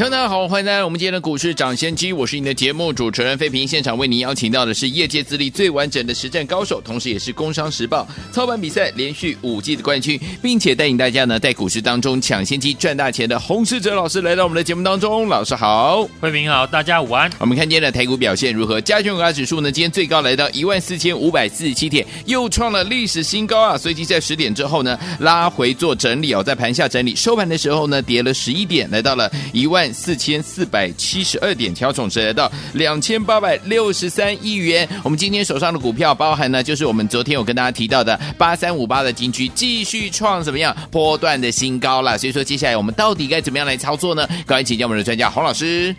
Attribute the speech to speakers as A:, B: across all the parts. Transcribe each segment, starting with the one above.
A: 大家好，欢迎来到我们今天的股市涨先机，我是你的节目主持人费平。现场为您邀请到的是业界资历最完整的实战高手，同时也是工商时报操盘比赛连续五季的冠军，并且带领大家呢在股市当中抢先机赚大钱的洪世哲老师来到我们的节目当中。老师好，
B: 费平好，大家午安。
A: 我们看今天的台股表现如何？加权股价指数呢，今天最高来到一万四千五百四十七点，又创了历史新高啊！随即在十点之后呢，拉回做整理哦，在盘下整理，收盘的时候呢，跌了十一点，来到了一万。四千四百七十二点，调整值来到两千八百六十三亿元。我们今天手上的股票，包含呢，就是我们昨天有跟大家提到的八三五八的金居，继续创怎么样波段的新高了。所以说，接下来我们到底该怎么样来操作呢？赶快请教我们的专家洪老师。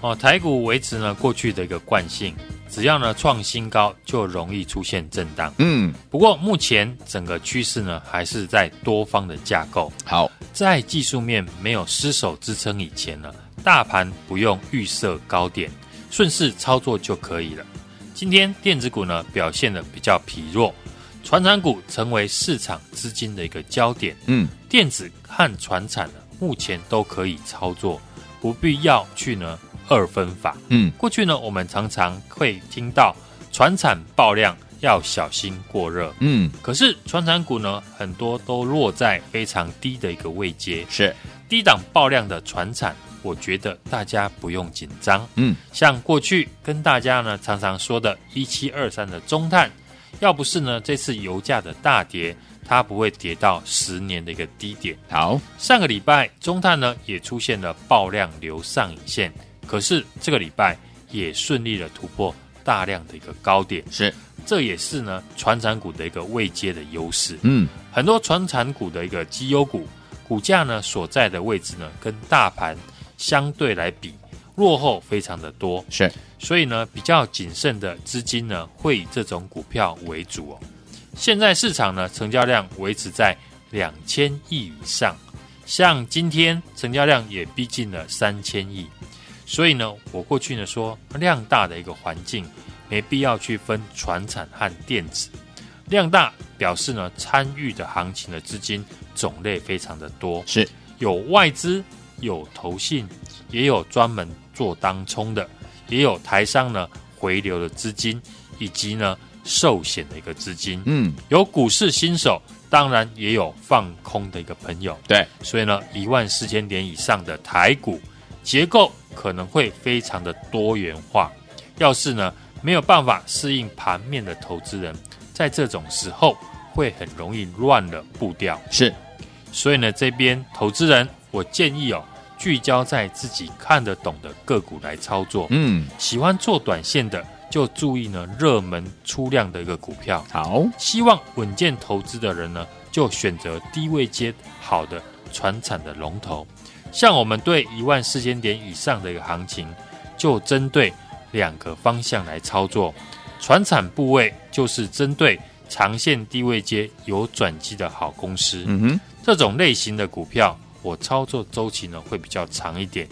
B: 哦，台股维持呢过去的一个惯性，只要呢创新高，就容易出现震荡。嗯，不过目前整个趋势呢，还是在多方的架构。
A: 好，
B: 在技术面没有失守支撑以前呢。大盘不用预设高点，顺势操作就可以了。今天电子股呢表现的比较疲弱，传产股成为市场资金的一个焦点。嗯，电子和传产呢目前都可以操作，不必要去呢二分法。嗯，过去呢我们常常会听到传产爆量要小心过热。嗯，可是传产股呢很多都落在非常低的一个位阶，
A: 是
B: 低档爆量的传产。我觉得大家不用紧张，嗯，像过去跟大家呢常常说的一七二三的中碳，要不是呢这次油价的大跌，它不会跌到十年的一个低点。
A: 好，
B: 上个礼拜中碳呢也出现了爆量流上影线，可是这个礼拜也顺利的突破大量的一个高点，
A: 是，
B: 这也是呢船产股的一个位阶的优势。嗯，很多船产股的一个绩优股股价呢所在的位置呢跟大盘。相对来比落后非常的多，
A: 是，
B: 所以呢，比较谨慎的资金呢，会以这种股票为主哦。现在市场呢，成交量维持在两千亿以上，像今天成交量也逼近了三千亿，所以呢，我过去呢说量大的一个环境，没必要去分船产和电子，量大表示呢，参与的行情的资金种类非常的多，
A: 是。
B: 有外资。有投信，也有专门做当冲的，也有台商呢回流的资金，以及呢寿险的一个资金。嗯，有股市新手，当然也有放空的一个朋友。
A: 对，
B: 所以呢，一万四千点以上的台股结构可能会非常的多元化。要是呢没有办法适应盘面的投资人，在这种时候会很容易乱了步调。
A: 是，
B: 所以呢这边投资人。我建议哦，聚焦在自己看得懂的个股来操作。嗯，喜欢做短线的，就注意呢热门出量的一个股票。
A: 好，
B: 希望稳健投资的人呢，就选择低位接好的传产的龙头。像我们对一万四千点以上的一个行情，就针对两个方向来操作。传产部位就是针对长线低位接有转机的好公司。嗯哼，这种类型的股票。我操作周期呢会比较长一点，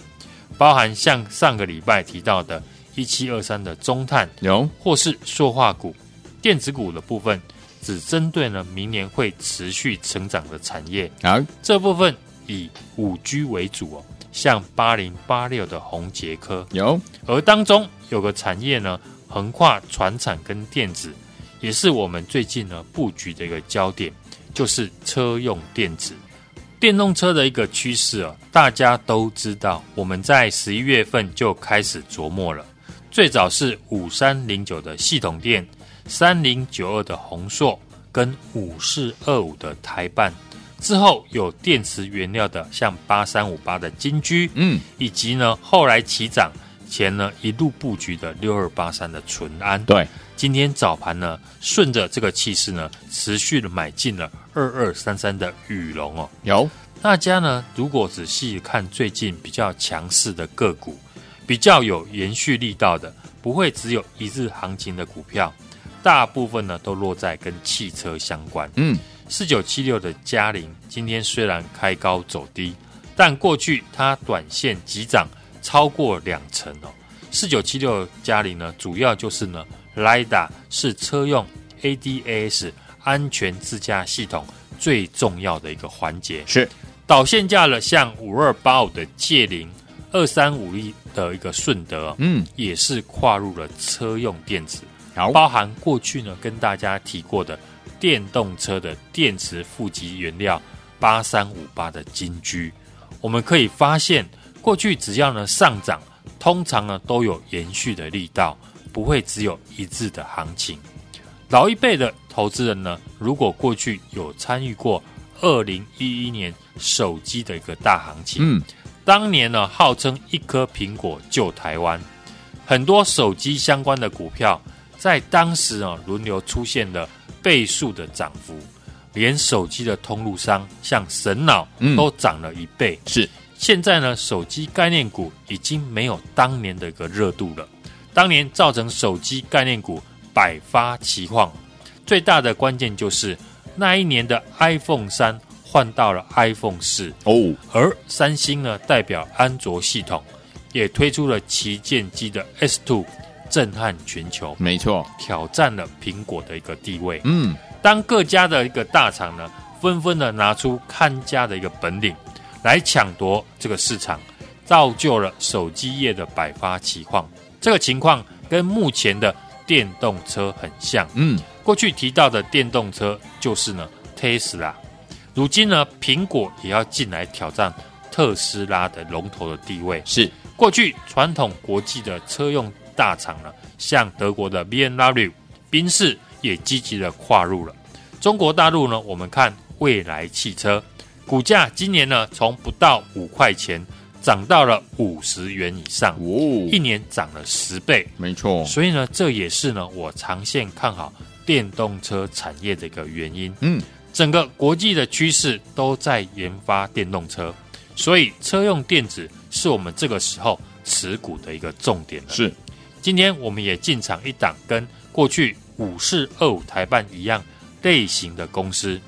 B: 包含像上个礼拜提到的一七二三的中碳，
A: 有。
B: 或是塑化股、电子股的部分，只针对呢明年会持续成长的产业啊，这部分以五 G 为主哦，像八零八六的红杰科
A: 有，
B: 而当中有个产业呢横跨船产跟电子，也是我们最近呢布局的一个焦点，就是车用电子。电动车的一个趋势啊，大家都知道。我们在十一月份就开始琢磨了。最早是五三零九的系统电，三零九二的宏硕，跟五四二五的台办。之后有电池原料的，像八三五八的金居，嗯，以及呢后来起涨前呢一路布局的六二八三的淳安。
A: 对，
B: 今天早盘呢顺着这个气势呢，持续的买进了。二二三三的羽龙哦，
A: 有
B: 大家呢？如果仔细看最近比较强势的个股，比较有延续力道的，不会只有一日行情的股票，大部分呢都落在跟汽车相关。
A: 嗯，
B: 四九七六的嘉陵今天虽然开高走低，但过去它短线急涨超过两成哦。四九七六家里呢，主要就是呢，LiDAR 是车用 ADAS 安全自驾系统最重要的一个环节。
A: 是
B: 导线架了，像五二八五的界霖，二三五一的一个顺德，
A: 嗯，
B: 也是跨入了车用电子。
A: 好，
B: 包含过去呢跟大家提过的电动车的电池负极原料八三五八的金居，我们可以发现，过去只要呢上涨，通常呢都有延续的力道，不会只有一致的行情。老一辈的投资人呢，如果过去有参与过二零一一年手机的一个大行情，
A: 嗯，
B: 当年呢号称一颗苹果救台湾，很多手机相关的股票。在当时啊，轮流出现了倍数的涨幅，连手机的通路商像神脑都涨了一倍。
A: 嗯、是，
B: 现在呢，手机概念股已经没有当年的一个热度了。当年造成手机概念股百花齐放，最大的关键就是那一年的 iPhone 三换到了 iPhone 四
A: 哦，
B: 而三星呢，代表安卓系统，也推出了旗舰机的 S Two。震撼全球，
A: 没错，
B: 挑战了苹果的一个地位。
A: 嗯，
B: 当各家的一个大厂呢，纷纷的拿出看家的一个本领来抢夺这个市场，造就了手机业的百花齐放。这个情况跟目前的电动车很像。
A: 嗯，
B: 过去提到的电动车就是呢，Tesla。如今呢，苹果也要进来挑战特斯拉的龙头的地位。
A: 是
B: 过去传统国际的车用。大厂呢，像德国的 BMW、宾士也积极的跨入了中国大陆呢。我们看未来汽车股价今年呢，从不到五块钱涨到了五十元以上，
A: 哦，
B: 一年涨了十倍，
A: 没错。
B: 所以呢，这也是呢我长线看好电动车产业的一个原因。
A: 嗯，
B: 整个国际的趋势都在研发电动车，所以车用电子是我们这个时候持股的一个重点了。
A: 是。
B: 今天我们也进场一档跟过去五四二五台办一样类型的公司，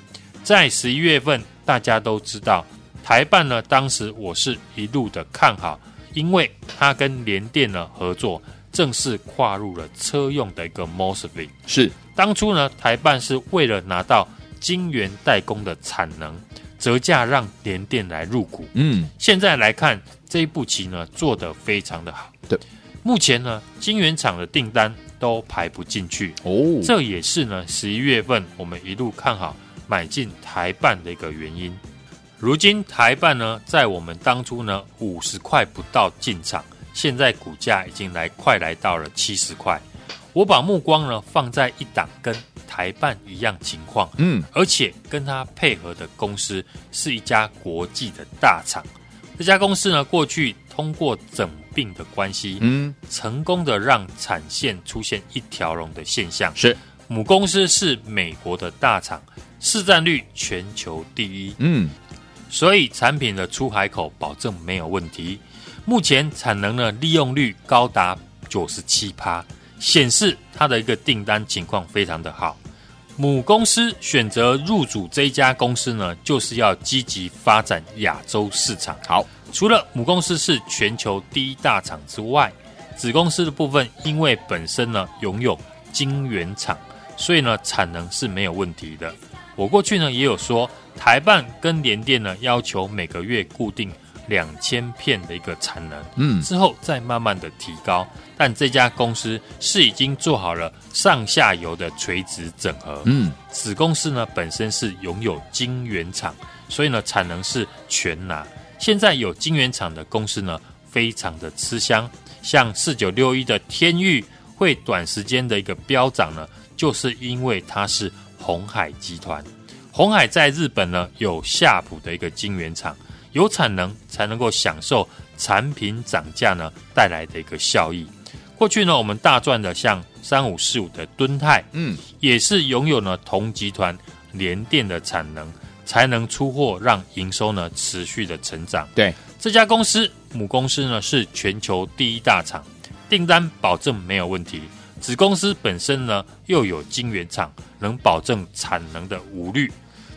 B: 在十一月份大家都知道台办呢，当时我是一路的看好，因为它跟联电呢合作，正式跨入了车用的一个 MOSFET。
A: 是
B: 当初呢台办是为了拿到晶圆代工的产能，折价让联电来入股。
A: 嗯，
B: 现在来看这一步棋呢做得非常的好。
A: 对。
B: 目前呢，晶圆厂的订单都排不进去
A: 哦，
B: 这也是呢十一月份我们一路看好买进台办的一个原因。如今台办呢，在我们当初呢五十块不到进场，现在股价已经来快来到了七十块。我把目光呢放在一档跟台办一样情况，
A: 嗯，
B: 而且跟它配合的公司是一家国际的大厂。这家公司呢，过去通过整并的关系，
A: 嗯，
B: 成功的让产线出现一条龙的现象。
A: 是
B: 母公司是美国的大厂，市占率全球第一，
A: 嗯，
B: 所以产品的出海口保证没有问题。目前产能呢利用率高达九十七趴，显示它的一个订单情况非常的好。母公司选择入主这一家公司呢，就是要积极发展亚洲市场。
A: 好，
B: 除了母公司是全球第一大厂之外，子公司的部分因为本身呢拥有晶圆厂，所以呢产能是没有问题的。我过去呢也有说，台办跟联电呢要求每个月固定两千片的一个产能，
A: 嗯，
B: 之后再慢慢的提高。但这家公司是已经做好了上下游的垂直整合，
A: 嗯，
B: 子公司呢本身是拥有晶圆厂，所以呢产能是全拿。现在有晶圆厂的公司呢，非常的吃香，像四九六一的天域会短时间的一个飙涨呢，就是因为它是鸿海集团，鸿海在日本呢有夏普的一个晶圆厂，有产能才能够享受产品涨价呢带来的一个效益。过去呢，我们大赚的像三五四五的敦泰，
A: 嗯，
B: 也是拥有呢同集团联电的产能，才能出货，让营收呢持续的成长。
A: 对，
B: 这家公司母公司呢是全球第一大厂，订单保证没有问题，子公司本身呢又有晶圆厂，能保证产能的无虑，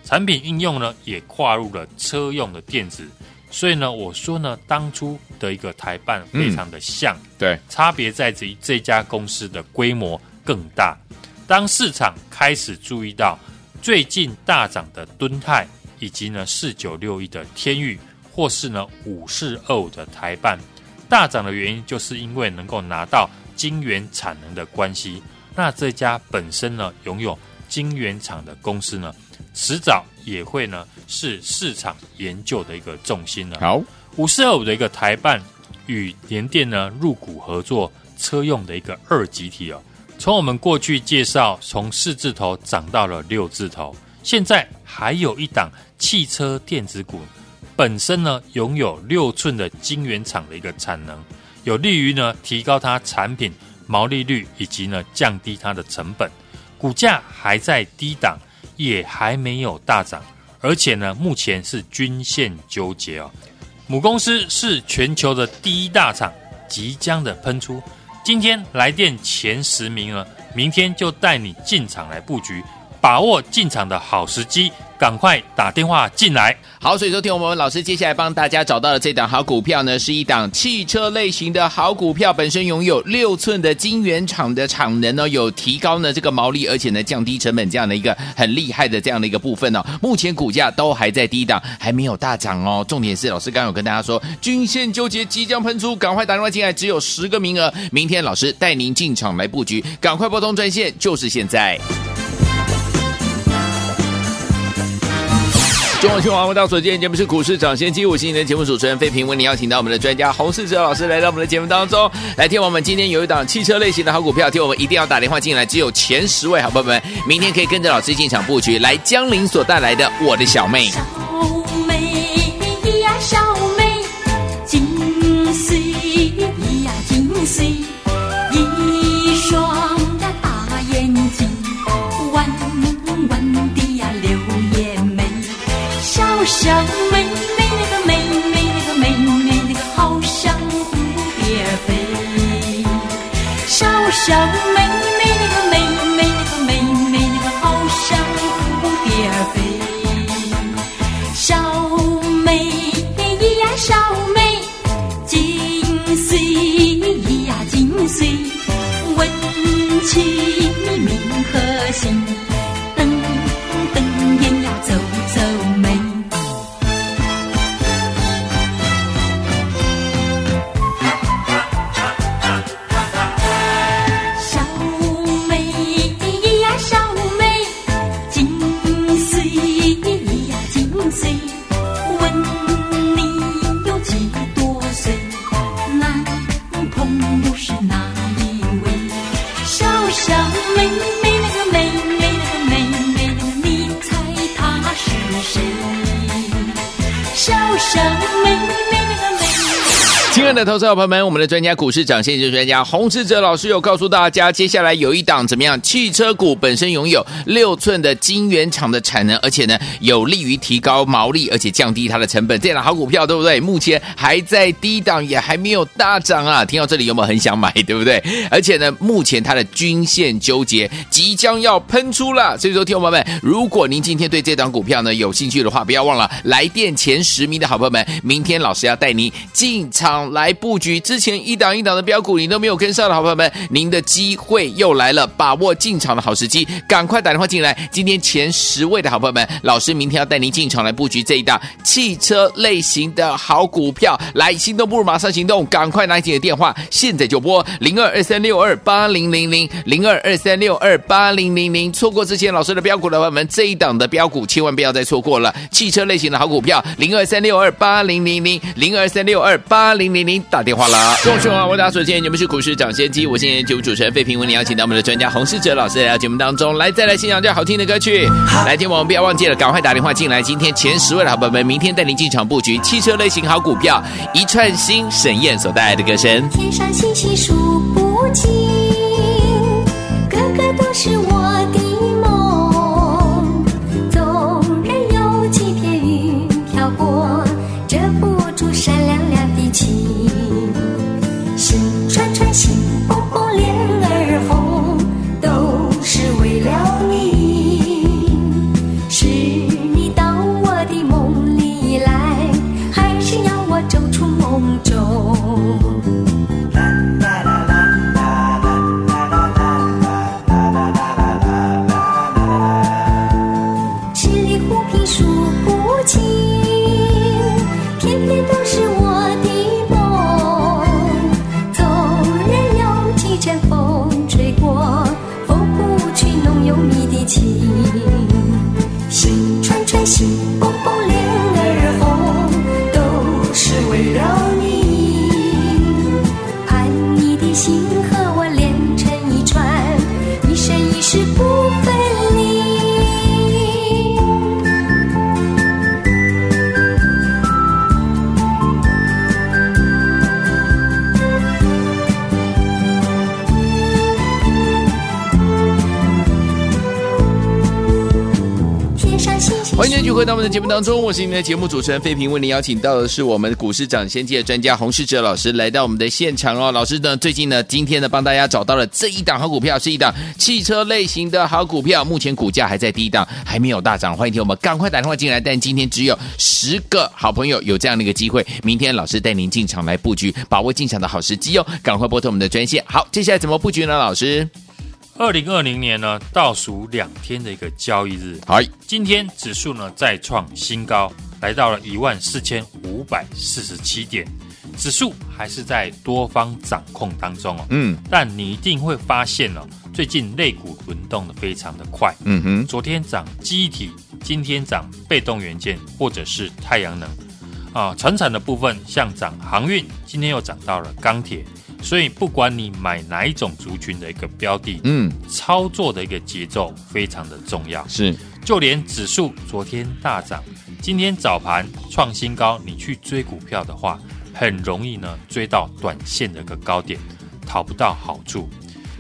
B: 产品应用呢也跨入了车用的电子。所以呢，我说呢，当初的一个台办非常的像，
A: 嗯、对，
B: 差别在于这家公司的规模更大。当市场开始注意到最近大涨的敦泰，以及呢四九六一的天域，或是呢五四二五的台办大涨的原因，就是因为能够拿到晶圆产能的关系。那这家本身呢拥有晶圆厂的公司呢，迟早也会呢是市场研究的一个重心了。
A: 好，
B: 五四二五的一个台办与联电呢入股合作车用的一个二级体哦。从我们过去介绍，从四字头涨到了六字头，现在还有一档汽车电子股，本身呢拥有六寸的晶圆厂的一个产能，有利于呢提高它产品毛利率以及呢降低它的成本，股价还在低档。也还没有大涨，而且呢，目前是均线纠结哦。母公司是全球的第一大厂，即将的喷出。今天来电前十名了，明天就带你进场来布局，把握进场的好时机。赶快打电话进来。
A: 好，所以说听我们老师接下来帮大家找到的这档好股票呢，是一档汽车类型的好股票，本身拥有六寸的晶圆厂的产能呢，有提高呢这个毛利，而且呢降低成本这样的一个很厉害的这样的一个部分哦。目前股价都还在低档，还没有大涨哦。重点是老师刚刚有跟大家说，均线纠结即将喷出，赶快打电话进来，只有十个名额，明天老师带您进场来布局，赶快拨通专线，就是现在。中广新闻网，到所见节目是股市涨先机，我是你的节目主持人费平，为你邀请到我们的专家洪世哲老师来到我们的节目当中，来听我们今天有一档汽车类型的好股票，听我们一定要打电话进来，只有前十位好朋友们，明天可以跟着老师进场布局，来江林所带来的我的小妹。
C: 小妹呀，小妹，金穗呀，金穗，小妹妹那个妹妹那个妹妹那个好像蝴蝶飞，小小妹妹那个妹妹那个妹妹那个好像蝴蝶飞，小妹呀小妹，金穗呀金穗，闻起名和姓。
A: 亲爱的投资者朋友们，我们的专家股市涨先机专家洪志哲老师有告诉大家，接下来有一档怎么样？汽车股本身拥有六寸的晶圆厂的产能，而且呢有利于提高毛利，而且降低它的成本，这档好股票对不对？目前还在低档，也还没有大涨啊！听到这里有没有很想买，对不对？而且呢，目前它的均线纠结，即将要喷出了。所以说，听友们，如果您今天对这档股票呢有兴趣的话，不要忘了来电前十名的好朋友们，明天老师要带您进场来。来布局之前一档一档的标股，你都没有跟上的好朋友们，您的机会又来了，把握进场的好时机，赶快打电话进来。今天前十位的好朋友们，老师明天要带您进场来布局这一档汽车类型的好股票。来，心动不如马上行动，赶快拿起你的电话，现在就拨零二二三六二八零零零零二二三六二八零零零。错过之前老师的标股的朋友们，这一档的标股千万不要再错过了。汽车类型的好股票，零二三六二八零零零零二三六二八零零零。打电话了，各位好，我大家所见，你们是股市抢先机，我现在节目主持人费平，为你邀请到我们的专家洪世哲老师来到节目当中，来再来欣赏这好听的歌曲，来听我们不要忘记了，赶快打电话进来，今天前十位的好朋友们，明天带您进场布局汽车类型好股票，一串星沈燕所带来的歌声，
C: 天上星星数不尽，个个都是我的。心
A: 回到我们的节目当中，我是你们的节目主持人费平，为您邀请到的是我们股市涨先界的专家洪世哲老师来到我们的现场哦。老师呢，最近呢，今天呢，帮大家找到了这一档好股票，是一档汽车类型的好股票，目前股价还在低档，还没有大涨。欢迎听我们赶快打电话进来，但今天只有十个好朋友有这样的一个机会，明天老师带您进场来布局，把握进场的好时机哦，赶快拨通我们的专线。好，接下来怎么布局呢？老师？
B: 二零二零年呢，倒数两天的一个交易日，
A: 好，
B: 今天指数呢再创新高，来到了一万四千五百四十七点，指数还是在多方掌控当中哦。
A: 嗯，
B: 但你一定会发现哦，最近类股轮动的非常的快。
A: 嗯哼，
B: 昨天涨记忆体，今天涨被动元件或者是太阳能啊，传产的部分像涨航运，今天又涨到了钢铁。所以，不管你买哪一种族群的一个标的，
A: 嗯，
B: 操作的一个节奏非常的重要。
A: 是，
B: 就连指数昨天大涨，今天早盘创新高，你去追股票的话，很容易呢追到短线的一个高点，讨不到好处。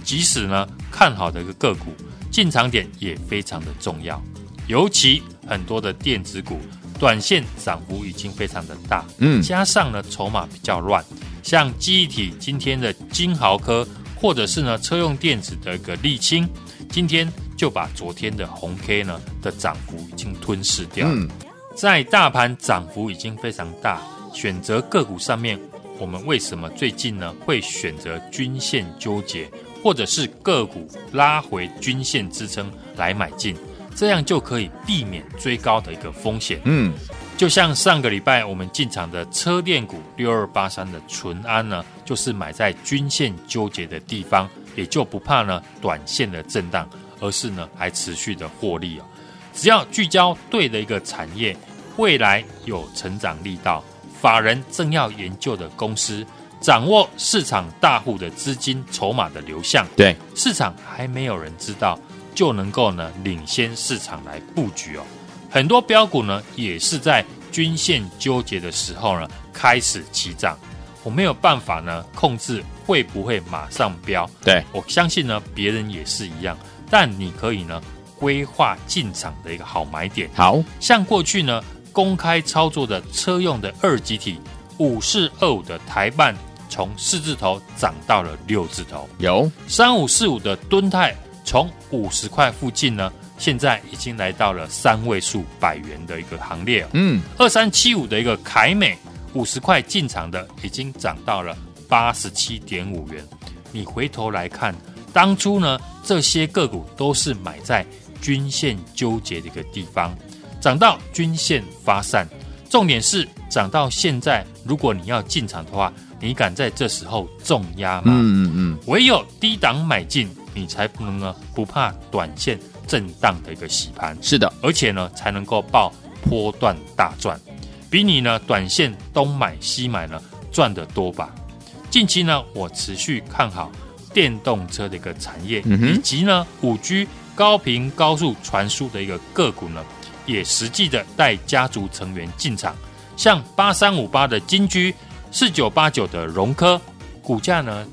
B: 即使呢看好的一个个股，进场点也非常的重要。尤其很多的电子股，短线涨幅已经非常的大，
A: 嗯，
B: 加上呢筹码比较乱。像记忆体今天的金豪科，或者是呢车用电子的一个沥青，今天就把昨天的红 K 呢的涨幅已经吞噬掉。
A: 嗯，
B: 在大盘涨幅已经非常大，选择个股上面，我们为什么最近呢会选择均线纠结，或者是个股拉回均线支撑来买进，这样就可以避免追高的一个风险。
A: 嗯。
B: 就像上个礼拜我们进场的车电股六二八三的淳安呢，就是买在均线纠结的地方，也就不怕呢短线的震荡，而是呢还持续的获利哦。只要聚焦对的一个产业，未来有成长力道，法人正要研究的公司，掌握市场大户的资金筹码的流向，
A: 对
B: 市场还没有人知道，就能够呢领先市场来布局哦。很多标股呢，也是在均线纠结的时候呢，开始起涨。我没有办法呢控制会不会马上飙。
A: 对，
B: 我相信呢，别人也是一样。但你可以呢规划进场的一个好买点。
A: 好
B: 像过去呢公开操作的车用的二级体五四二五的台半，从四字头涨到了六字头。
A: 有
B: 三五四五的敦泰，从五十块附近呢。现在已经来到了三位数百元的一个行列哦。
A: 嗯，
B: 二三七五的一个凯美五十块进场的，已经涨到了八十七点五元。你回头来看，当初呢这些个股都是买在均线纠结的一个地方，涨到均线发散。重点是涨到现在，如果你要进场的话，你敢在这时候重压吗？
A: 嗯嗯嗯，
B: 唯有低档买进，你才不能呢不怕短线。震荡的一个洗盘，
A: 是的，
B: 而且呢，才能够报波段大赚，比你呢短线东买西买呢赚得多吧。近期呢，我持续看好电动车的一个产业，
A: 嗯、
B: 以及呢五 G 高频高速传输的一个个股呢，也实际的带家族成员进场，像八三五八的金居，四九八九的融科，股价呢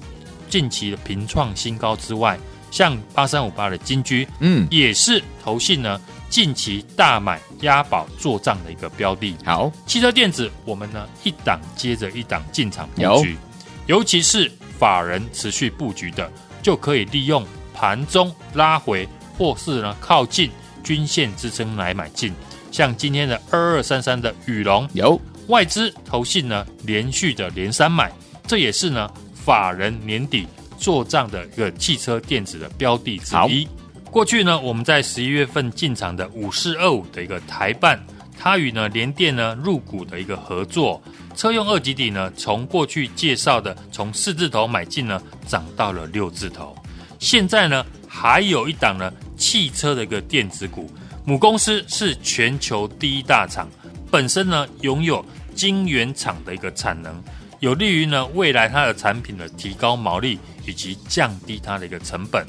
B: 近期的频创新高之外。像八三五八的金居，
A: 嗯，也
B: 是投信呢近期大买押宝做账的一个标的。
A: 好，
B: 汽车电子，我们呢一档接着一档进场布局，尤其是法人持续布局的，就可以利用盘中拉回或是呢靠近均线支撑来买进。像今天的二二三三的宇龙，
A: 有
B: 外资投信呢连续的连三买，这也是呢法人年底。做账的一个汽车电子的标的之一。过去呢，我们在十一月份进场的五四二五的一个台办，它与呢联电呢入股的一个合作，车用二级底呢，从过去介绍的从四字头买进呢，涨到了六字头。现在呢，还有一档呢汽车的一个电子股，母公司是全球第一大厂，本身呢拥有晶圆厂的一个产能。有利于呢未来它的产品的提高毛利以及降低它的一个成本，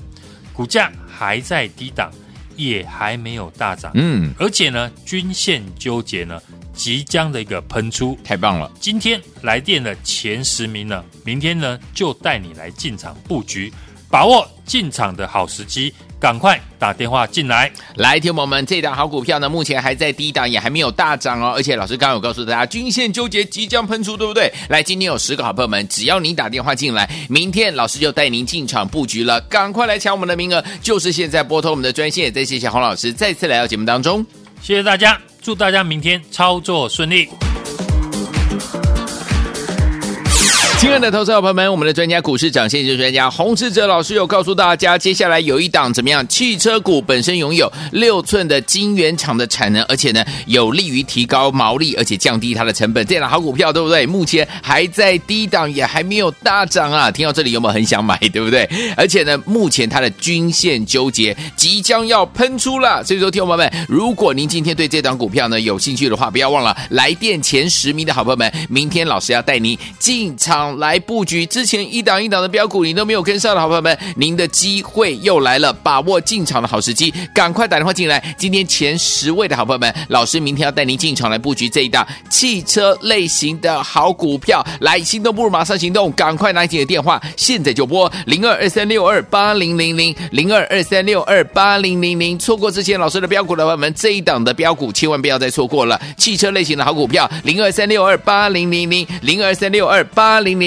B: 股价还在低档，也还没有大涨，
A: 嗯，
B: 而且呢均线纠结呢即将的一个喷出，
A: 太棒了！
B: 今天来电的前十名呢，明天呢就带你来进场布局，把握进场的好时机，赶快打电话进来。
A: 来，听友们，这档好股票呢，目前还在低档，也还没有大涨哦。而且老师刚刚有告诉大家，均线纠结即将喷出，对不对？来，今天有十个好朋友们，只要你打电话进来，明天老师就带您进场布局了。赶快来抢我们的名额，就是现在拨通我们的专线。再谢谢洪老师再次来到节目当中，
B: 谢谢大家，祝大家明天操作顺利。
A: 亲爱的投资者朋友们，我们的专家股市涨先机专家洪志哲老师有告诉大家，接下来有一档怎么样？汽车股本身拥有六寸的晶圆厂的产能，而且呢有利于提高毛利，而且降低它的成本。这样的好股票对不对？目前还在低档，也还没有大涨啊！听到这里有没有很想买？对不对？而且呢，目前它的均线纠结即将要喷出了。所以说，听众朋友们，如果您今天对这档股票呢有兴趣的话，不要忘了来电前十名的好朋友们，明天老师要带您进场。来布局之前一档一档的标股，你都没有跟上的好朋友们，您的机会又来了，把握进场的好时机，赶快打电话进来。今天前十位的好朋友们，老师明天要带您进场来布局这一档汽车类型的好股票。来，心动不如马上行动，赶快拿起你的电话，现在就拨零二二三六二八零零零零二二三六二八零零零。错过之前老师的标股的朋友们，这一档的标股千万不要再错过了。汽车类型的好股票，零二三六二八零零零零二三六二八零。零